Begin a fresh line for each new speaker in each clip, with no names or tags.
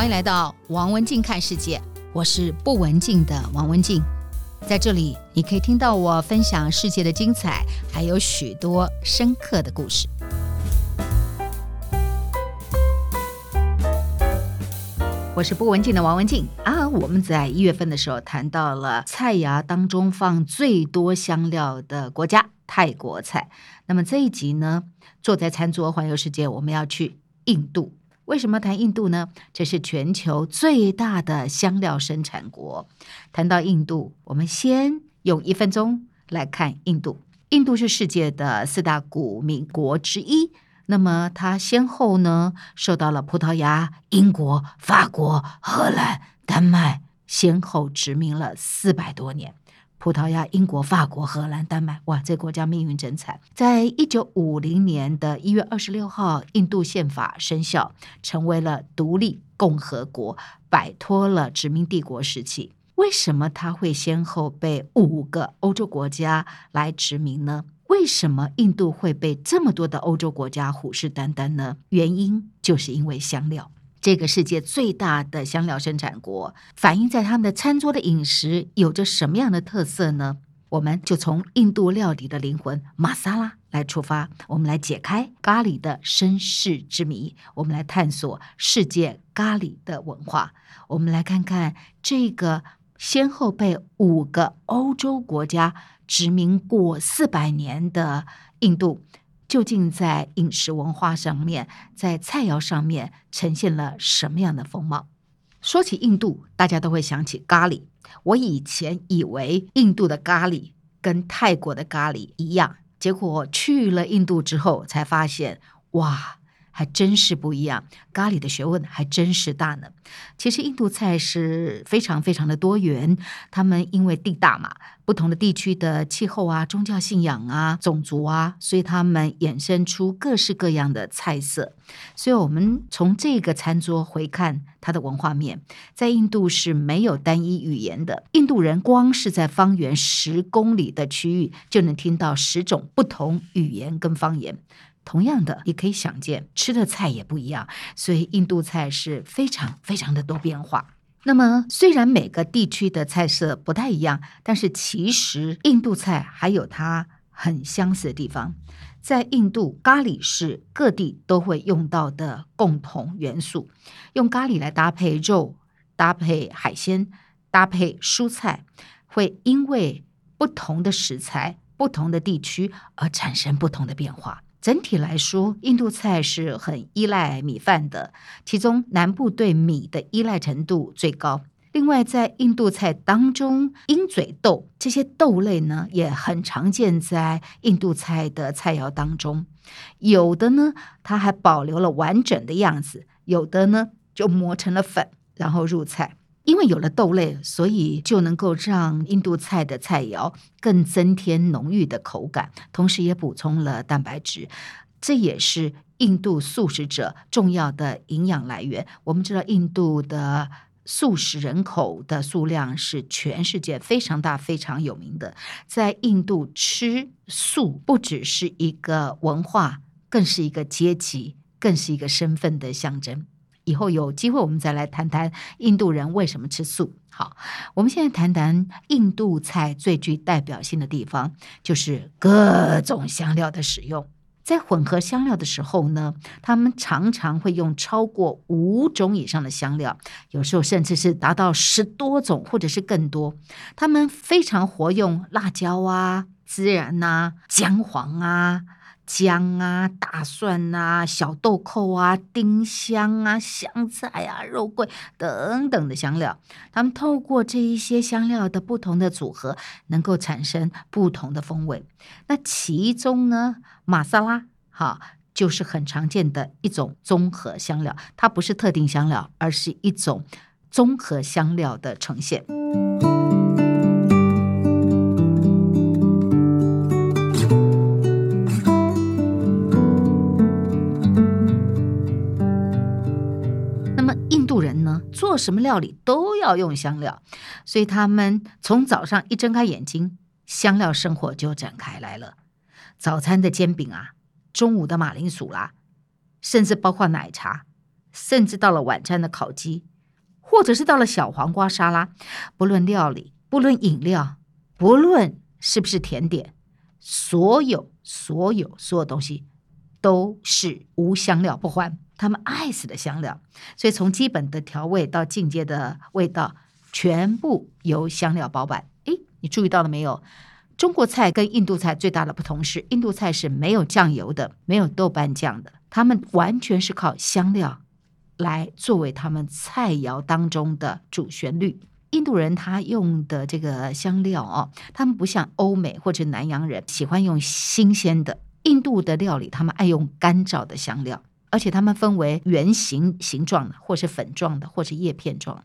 欢迎来到王文静看世界，我是不文静的王文静，在这里你可以听到我分享世界的精彩，还有许多深刻的故事。我是不文静的王文静啊！我们在一月份的时候谈到了菜肴当中放最多香料的国家——泰国菜。那么这一集呢，坐在餐桌环游世界，我们要去印度。为什么谈印度呢？这是全球最大的香料生产国。谈到印度，我们先用一分钟来看印度。印度是世界的四大古民国之一。那么，它先后呢受到了葡萄牙、英国、法国、荷兰、丹麦先后殖民了四百多年。葡萄牙、英国、法国、荷兰、丹麦，哇，这个国家命运真惨。在一九五零年的一月二十六号，印度宪法生效，成为了独立共和国，摆脱了殖民帝国时期。为什么它会先后被五个欧洲国家来殖民呢？为什么印度会被这么多的欧洲国家虎视眈眈呢？原因就是因为香料，这个世界最大的香料生产国，反映在他们的餐桌的饮食有着什么样的特色呢？我们就从印度料理的灵魂玛莎拉来出发，我们来解开咖喱的身世之谜，我们来探索世界咖喱的文化，我们来看看这个先后被五个欧洲国家。殖民过四百年的印度，究竟在饮食文化上面，在菜肴上面呈现了什么样的风貌？说起印度，大家都会想起咖喱。我以前以为印度的咖喱跟泰国的咖喱一样，结果去了印度之后才发现，哇！还真是不一样，咖喱的学问还真是大呢。其实印度菜是非常非常的多元，他们因为地大嘛，不同的地区的气候啊、宗教信仰啊、种族啊，所以他们衍生出各式各样的菜色。所以，我们从这个餐桌回看它的文化面，在印度是没有单一语言的。印度人光是在方圆十公里的区域，就能听到十种不同语言跟方言。同样的，你可以想见，吃的菜也不一样，所以印度菜是非常非常的多变化。那么，虽然每个地区的菜色不太一样，但是其实印度菜还有它很相似的地方。在印度，咖喱是各地都会用到的共同元素，用咖喱来搭配肉、搭配海鲜、搭配蔬菜，会因为不同的食材、不同的地区而产生不同的变化。整体来说，印度菜是很依赖米饭的，其中南部对米的依赖程度最高。另外，在印度菜当中，鹰嘴豆这些豆类呢，也很常见在印度菜的菜肴当中。有的呢，它还保留了完整的样子；有的呢，就磨成了粉，然后入菜。因为有了豆类，所以就能够让印度菜的菜肴更增添浓郁的口感，同时也补充了蛋白质。这也是印度素食者重要的营养来源。我们知道，印度的素食人口的数量是全世界非常大、非常有名的。在印度吃素不只是一个文化，更是一个阶级，更是一个身份的象征。以后有机会，我们再来谈谈印度人为什么吃素。好，我们现在谈谈印度菜最具代表性的地方，就是各种香料的使用。在混合香料的时候呢，他们常常会用超过五种以上的香料，有时候甚至是达到十多种，或者是更多。他们非常活用辣椒啊、孜然啊、姜黄啊。姜啊，大蒜啊，小豆蔻啊，丁香啊，香菜啊，肉桂等等的香料，他们透过这一些香料的不同的组合，能够产生不同的风味。那其中呢，玛莎拉哈就是很常见的一种综合香料，它不是特定香料，而是一种综合香料的呈现。什么料理都要用香料，所以他们从早上一睁开眼睛，香料生活就展开来了。早餐的煎饼啊，中午的马铃薯啦、甚至包括奶茶，甚至到了晚餐的烤鸡，或者是到了小黄瓜沙拉，不论料理，不论饮料，不论是不是甜点，所有所有所有东西都是无香料不欢。他们爱死的香料，所以从基本的调味到进阶的味道，全部由香料包办。诶，你注意到了没有？中国菜跟印度菜最大的不同是，印度菜是没有酱油的，没有豆瓣酱的，他们完全是靠香料来作为他们菜肴当中的主旋律。印度人他用的这个香料哦，他们不像欧美或者南洋人喜欢用新鲜的，印度的料理他们爱用干燥的香料，而且他们分为圆形形状的，或是粉状的，或是叶片状。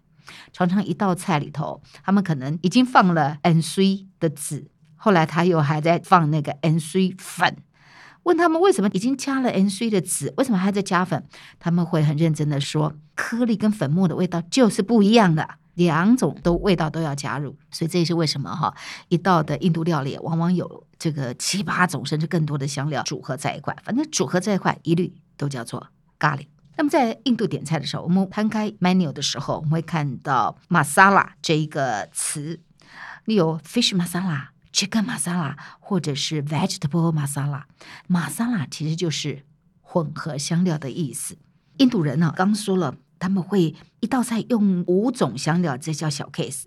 常常一道菜里头，他们可能已经放了 N C 的籽。后来他又还在放那个 N C 粉，问他们为什么已经加了 N C 的籽，为什么还在加粉？他们会很认真的说，颗粒跟粉末的味道就是不一样的，两种都味道都要加入。所以这也是为什么哈，一道的印度料理往往有这个七八种甚至更多的香料组合在一块，反正组合在一块一律都叫做咖喱。那么在印度点菜的时候，我们摊开 menu 的时候，我们会看到 masala 这一个词，你有 fish masala。Chicken masala 或者是 vegetable masala，masala 其实就是混合香料的意思。印度人呢，刚说了他们会一道菜用五种香料，这叫小 case。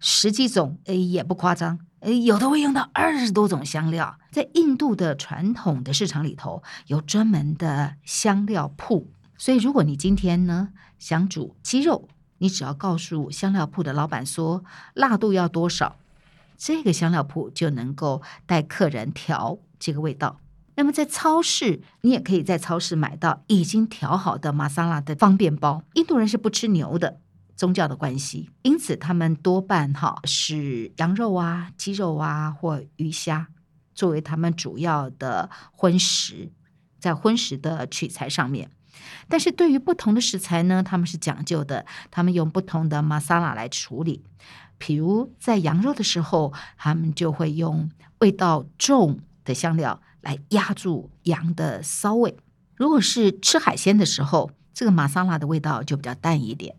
十几种诶也不夸张，有的会用到二十多种香料。在印度的传统的市场里头，有专门的香料铺，所以如果你今天呢想煮鸡肉，你只要告诉香料铺的老板说辣度要多少。这个香料铺就能够带客人调这个味道。那么在超市，你也可以在超市买到已经调好的玛莎拉的方便包。印度人是不吃牛的，宗教的关系，因此他们多半哈是羊肉啊、鸡肉啊或鱼虾作为他们主要的荤食，在荤食的取材上面。但是对于不同的食材呢，他们是讲究的，他们用不同的玛莎拉来处理。比如在羊肉的时候，他们就会用味道重的香料来压住羊的骚味。如果是吃海鲜的时候，这个玛莎拉的味道就比较淡一点，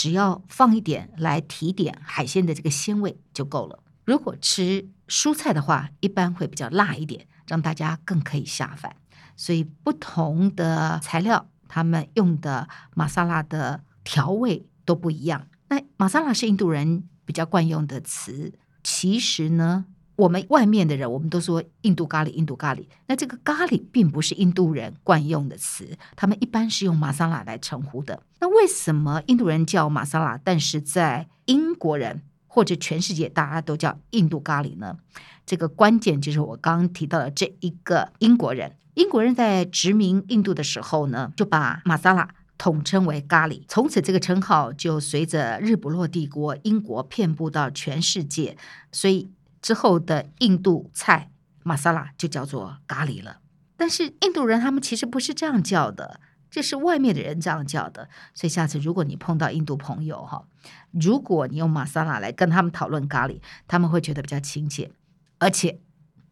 只要放一点来提点海鲜的这个鲜味就够了。如果吃蔬菜的话，一般会比较辣一点，让大家更可以下饭。所以不同的材料，他们用的玛莎拉的调味都不一样。那玛莎拉是印度人比较惯用的词，其实呢，我们外面的人我们都说印度咖喱，印度咖喱。那这个咖喱并不是印度人惯用的词，他们一般是用玛莎拉来称呼的。那为什么印度人叫玛莎拉，但是在英国人或者全世界大家都叫印度咖喱呢？这个关键就是我刚刚提到的这一个英国人。英国人在殖民印度的时候呢，就把玛莎拉。统称为咖喱，从此这个称号就随着日不落帝国英国遍布到全世界，所以之后的印度菜玛莎拉就叫做咖喱了。但是印度人他们其实不是这样叫的，这是外面的人这样叫的。所以下次如果你碰到印度朋友哈，如果你用玛莎拉来跟他们讨论咖喱，他们会觉得比较亲切，而且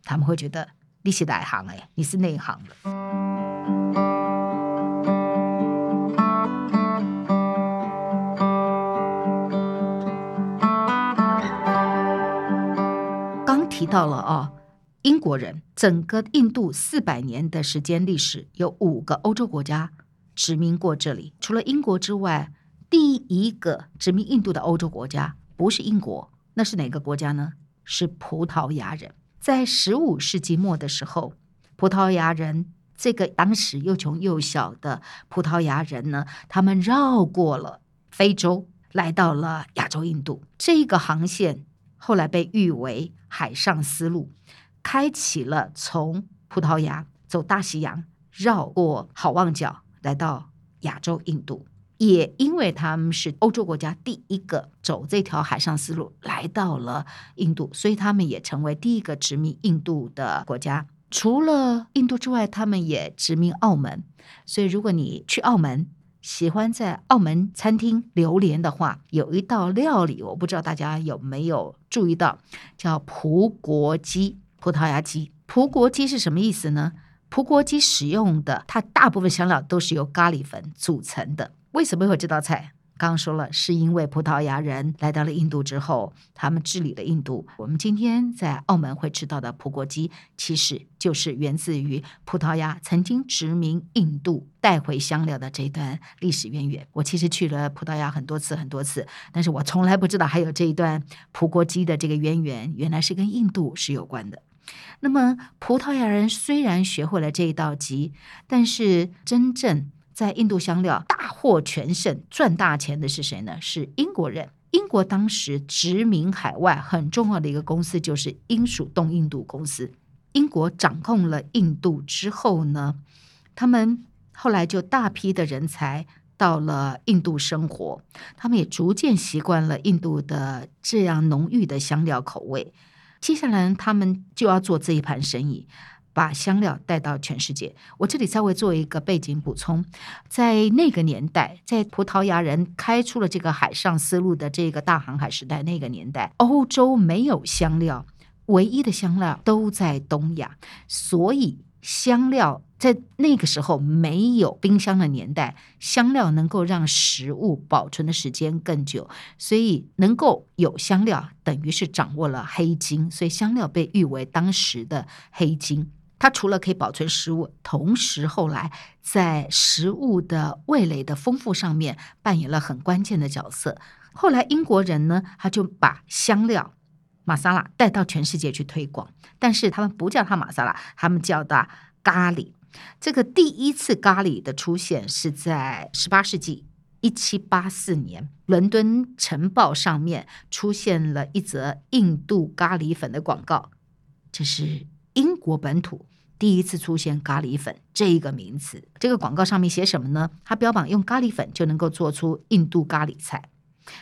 他们会觉得你是哪行哎，你是内行的。提到了啊，英国人整个印度四百年的时间历史，有五个欧洲国家殖民过这里。除了英国之外，第一个殖民印度的欧洲国家不是英国，那是哪个国家呢？是葡萄牙人。在十五世纪末的时候，葡萄牙人这个当时又穷又小的葡萄牙人呢，他们绕过了非洲，来到了亚洲印度。这一个航线。后来被誉为海上丝路，开启了从葡萄牙走大西洋，绕过好望角来到亚洲印度。也因为他们是欧洲国家第一个走这条海上丝路来到了印度，所以他们也成为第一个殖民印度的国家。除了印度之外，他们也殖民澳门。所以如果你去澳门，喜欢在澳门餐厅榴莲的话，有一道料理，我不知道大家有没有注意到，叫葡国鸡，葡萄牙鸡。葡国鸡是什么意思呢？葡国鸡使用的，它大部分香料都是由咖喱粉组成的。为什么会有这道菜？刚刚说了，是因为葡萄牙人来到了印度之后，他们治理了印度。我们今天在澳门会吃到的葡国鸡，其实就是源自于葡萄牙曾经殖民印度带回香料的这段历史渊源。我其实去了葡萄牙很多次很多次，但是我从来不知道还有这一段葡国鸡的这个渊源，原来是跟印度是有关的。那么葡萄牙人虽然学会了这一道鸡，但是真正在印度香料获全胜、赚大钱的是谁呢？是英国人。英国当时殖民海外很重要的一个公司就是英属东印度公司。英国掌控了印度之后呢，他们后来就大批的人才到了印度生活，他们也逐渐习惯了印度的这样浓郁的香料口味。接下来，他们就要做这一盘生意，把香料带到全世界。我这里稍微做一个背景补充，在那个年代，在葡萄牙人开出了这个海上丝路的这个大航海时代，那个年代，欧洲没有香料，唯一的香料都在东亚，所以。香料在那个时候没有冰箱的年代，香料能够让食物保存的时间更久，所以能够有香料，等于是掌握了黑金，所以香料被誉为当时的黑金。它除了可以保存食物，同时后来在食物的味蕾的丰富上面扮演了很关键的角色。后来英国人呢，他就把香料。玛莎拉带到全世界去推广，但是他们不叫它玛莎拉，他们叫它咖喱。这个第一次咖喱的出现是在十八世纪一七八四年，伦敦晨报上面出现了一则印度咖喱粉的广告，这是英国本土第一次出现咖喱粉这一个名词。这个广告上面写什么呢？它标榜用咖喱粉就能够做出印度咖喱菜。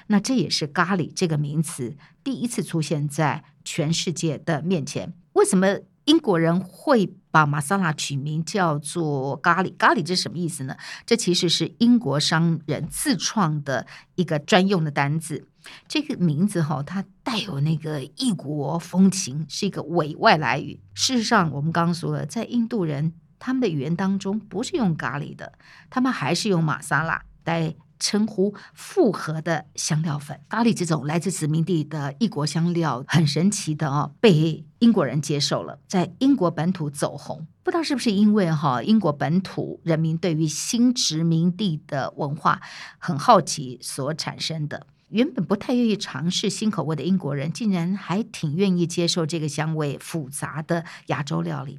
那这也是咖喱这个名词第一次出现在全世界的面前。为什么英国人会把玛莎拉取名叫做咖喱？咖喱这是什么意思呢？这其实是英国商人自创的一个专用的单字。这个名字哈，它带有那个异国风情，是一个伪外来语。事实上，我们刚刚说了，在印度人他们的语言当中不是用咖喱的，他们还是用玛莎拉来。称呼复合的香料粉，咖喱这种来自殖民地的异国香料，很神奇的哦，被英国人接受了，在英国本土走红。不知道是不是因为哈，英国本土人民对于新殖民地的文化很好奇所产生的。原本不太愿意尝试新口味的英国人，竟然还挺愿意接受这个香味复杂的亚洲料理。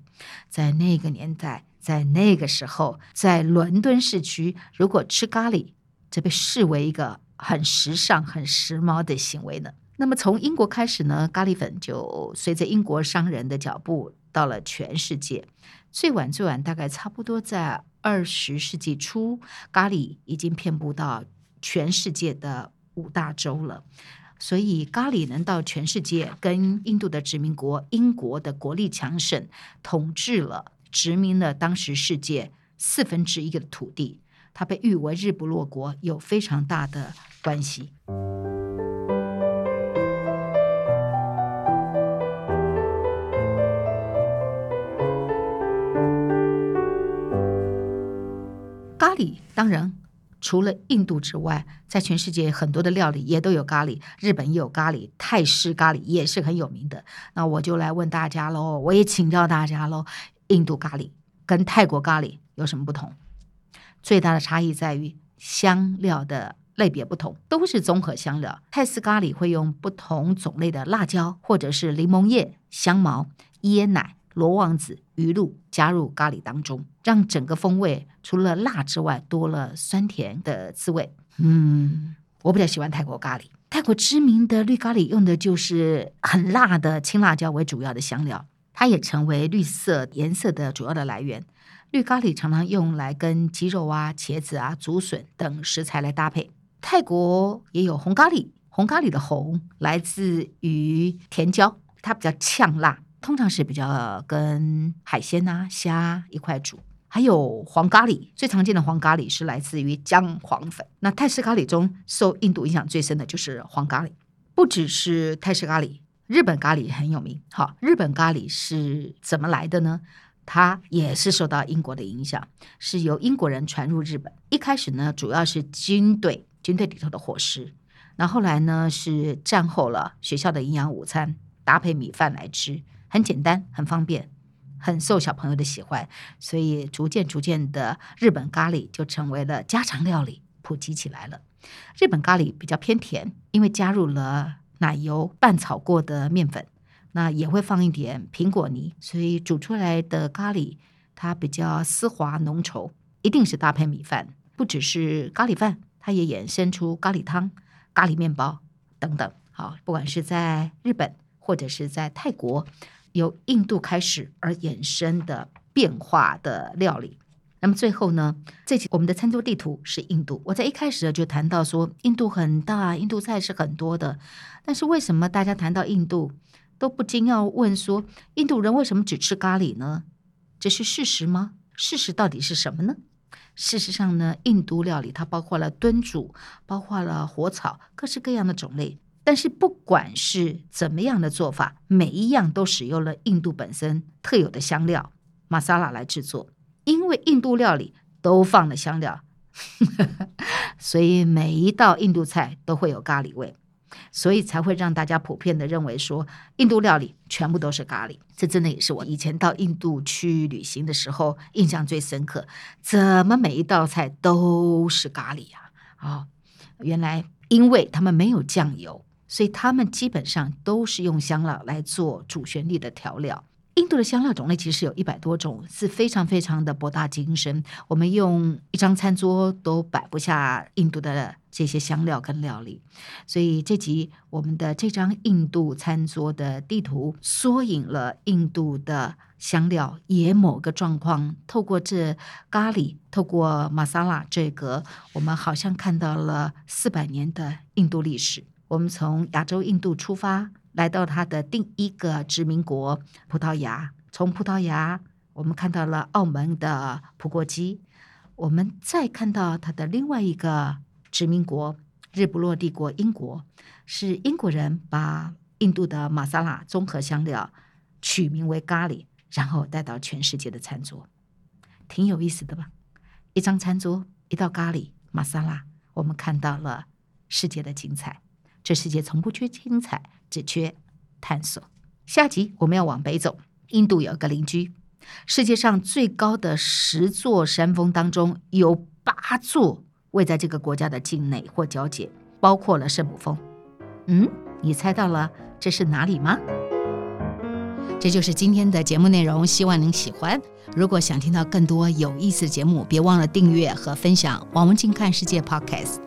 在那个年代，在那个时候，在伦敦市区，如果吃咖喱，这被视为一个很时尚、很时髦的行为呢。那么从英国开始呢，咖喱粉就随着英国商人的脚步到了全世界。最晚最晚大概差不多在二十世纪初，咖喱已经遍布到全世界的五大洲了。所以咖喱能到全世界，跟印度的殖民国英国的国力强盛，统治了、殖民了当时世界四分之一的土地。它被誉为日不落国，有非常大的关系。咖喱当然除了印度之外，在全世界很多的料理也都有咖喱。日本也有咖喱，泰式咖喱也是很有名的。那我就来问大家喽，我也请教大家喽，印度咖喱跟泰国咖喱有什么不同？最大的差异在于香料的类别不同，都是综合香料。泰式咖喱会用不同种类的辣椒，或者是柠檬叶、香茅、椰奶、罗望子、鱼露加入咖喱当中，让整个风味除了辣之外，多了酸甜的滋味。嗯，我比较喜欢泰国咖喱。泰国知名的绿咖喱用的就是很辣的青辣椒为主要的香料，它也成为绿色颜色的主要的来源。绿咖喱常常用来跟鸡肉啊、茄子啊、竹笋等食材来搭配。泰国也有红咖喱，红咖喱的红来自于甜椒，它比较呛辣，通常是比较跟海鲜呐、虾一块煮。还有黄咖喱，最常见的黄咖喱是来自于姜黄粉。那泰式咖喱中受印度影响最深的就是黄咖喱，不只是泰式咖喱，日本咖喱很有名。好，日本咖喱是怎么来的呢？它也是受到英国的影响，是由英国人传入日本。一开始呢，主要是军队，军队里头的伙食。那后来呢，是战后了学校的营养午餐，搭配米饭来吃，很简单，很方便，很受小朋友的喜欢。所以逐渐逐渐的，日本咖喱就成为了家常料理，普及起来了。日本咖喱比较偏甜，因为加入了奶油拌炒过的面粉，那也会放一点苹果泥，所以煮出来的咖喱它比较丝滑浓稠，一定是搭配米饭，不只是咖喱饭，它也衍生出咖喱汤。咖喱面包等等，好，不管是在日本或者是在泰国，由印度开始而衍生的变化的料理。那么最后呢，这期我们的餐桌地图是印度。我在一开始就谈到说，印度很大，印度菜是很多的。但是为什么大家谈到印度都不禁要问说，印度人为什么只吃咖喱呢？这是事实吗？事实到底是什么呢？事实上呢，印度料理它包括了炖煮，包括了火炒，各式各样的种类。但是不管是怎么样的做法，每一样都使用了印度本身特有的香料玛莎拉来制作。因为印度料理都放了香料，所以每一道印度菜都会有咖喱味。所以才会让大家普遍的认为说，印度料理全部都是咖喱。这真的也是我以前到印度去旅行的时候印象最深刻。怎么每一道菜都是咖喱呀？啊，哦，原来因为他们没有酱油，所以他们基本上都是用香料来做主旋律的调料。印度的香料种类其实有一百多种，是非常非常的博大精深。我们用一张餐桌都摆不下印度的这些香料跟料理，所以这集我们的这张印度餐桌的地图，缩影了印度的香料，也某个状况透过这咖喱，透过玛莎拉这个，我们好像看到了四百年的印度历史。我们从亚洲印度出发。来到它的第一个殖民国葡萄牙，从葡萄牙我们看到了澳门的葡国鸡，我们再看到它的另外一个殖民国日不落帝国英国，是英国人把印度的玛莎拉综合香料取名为咖喱，然后带到全世界的餐桌，挺有意思的吧？一张餐桌，一道咖喱玛莎拉，我们看到了世界的精彩。这世界从不缺精彩，只缺探索。下集我们要往北走，印度有个邻居，世界上最高的十座山峰当中有八座位在这个国家的境内或交界，包括了圣母峰。嗯，你猜到了这是哪里吗？这就是今天的节目内容，希望您喜欢。如果想听到更多有意思的节目，别忘了订阅和分享《王文静看世界》Podcast。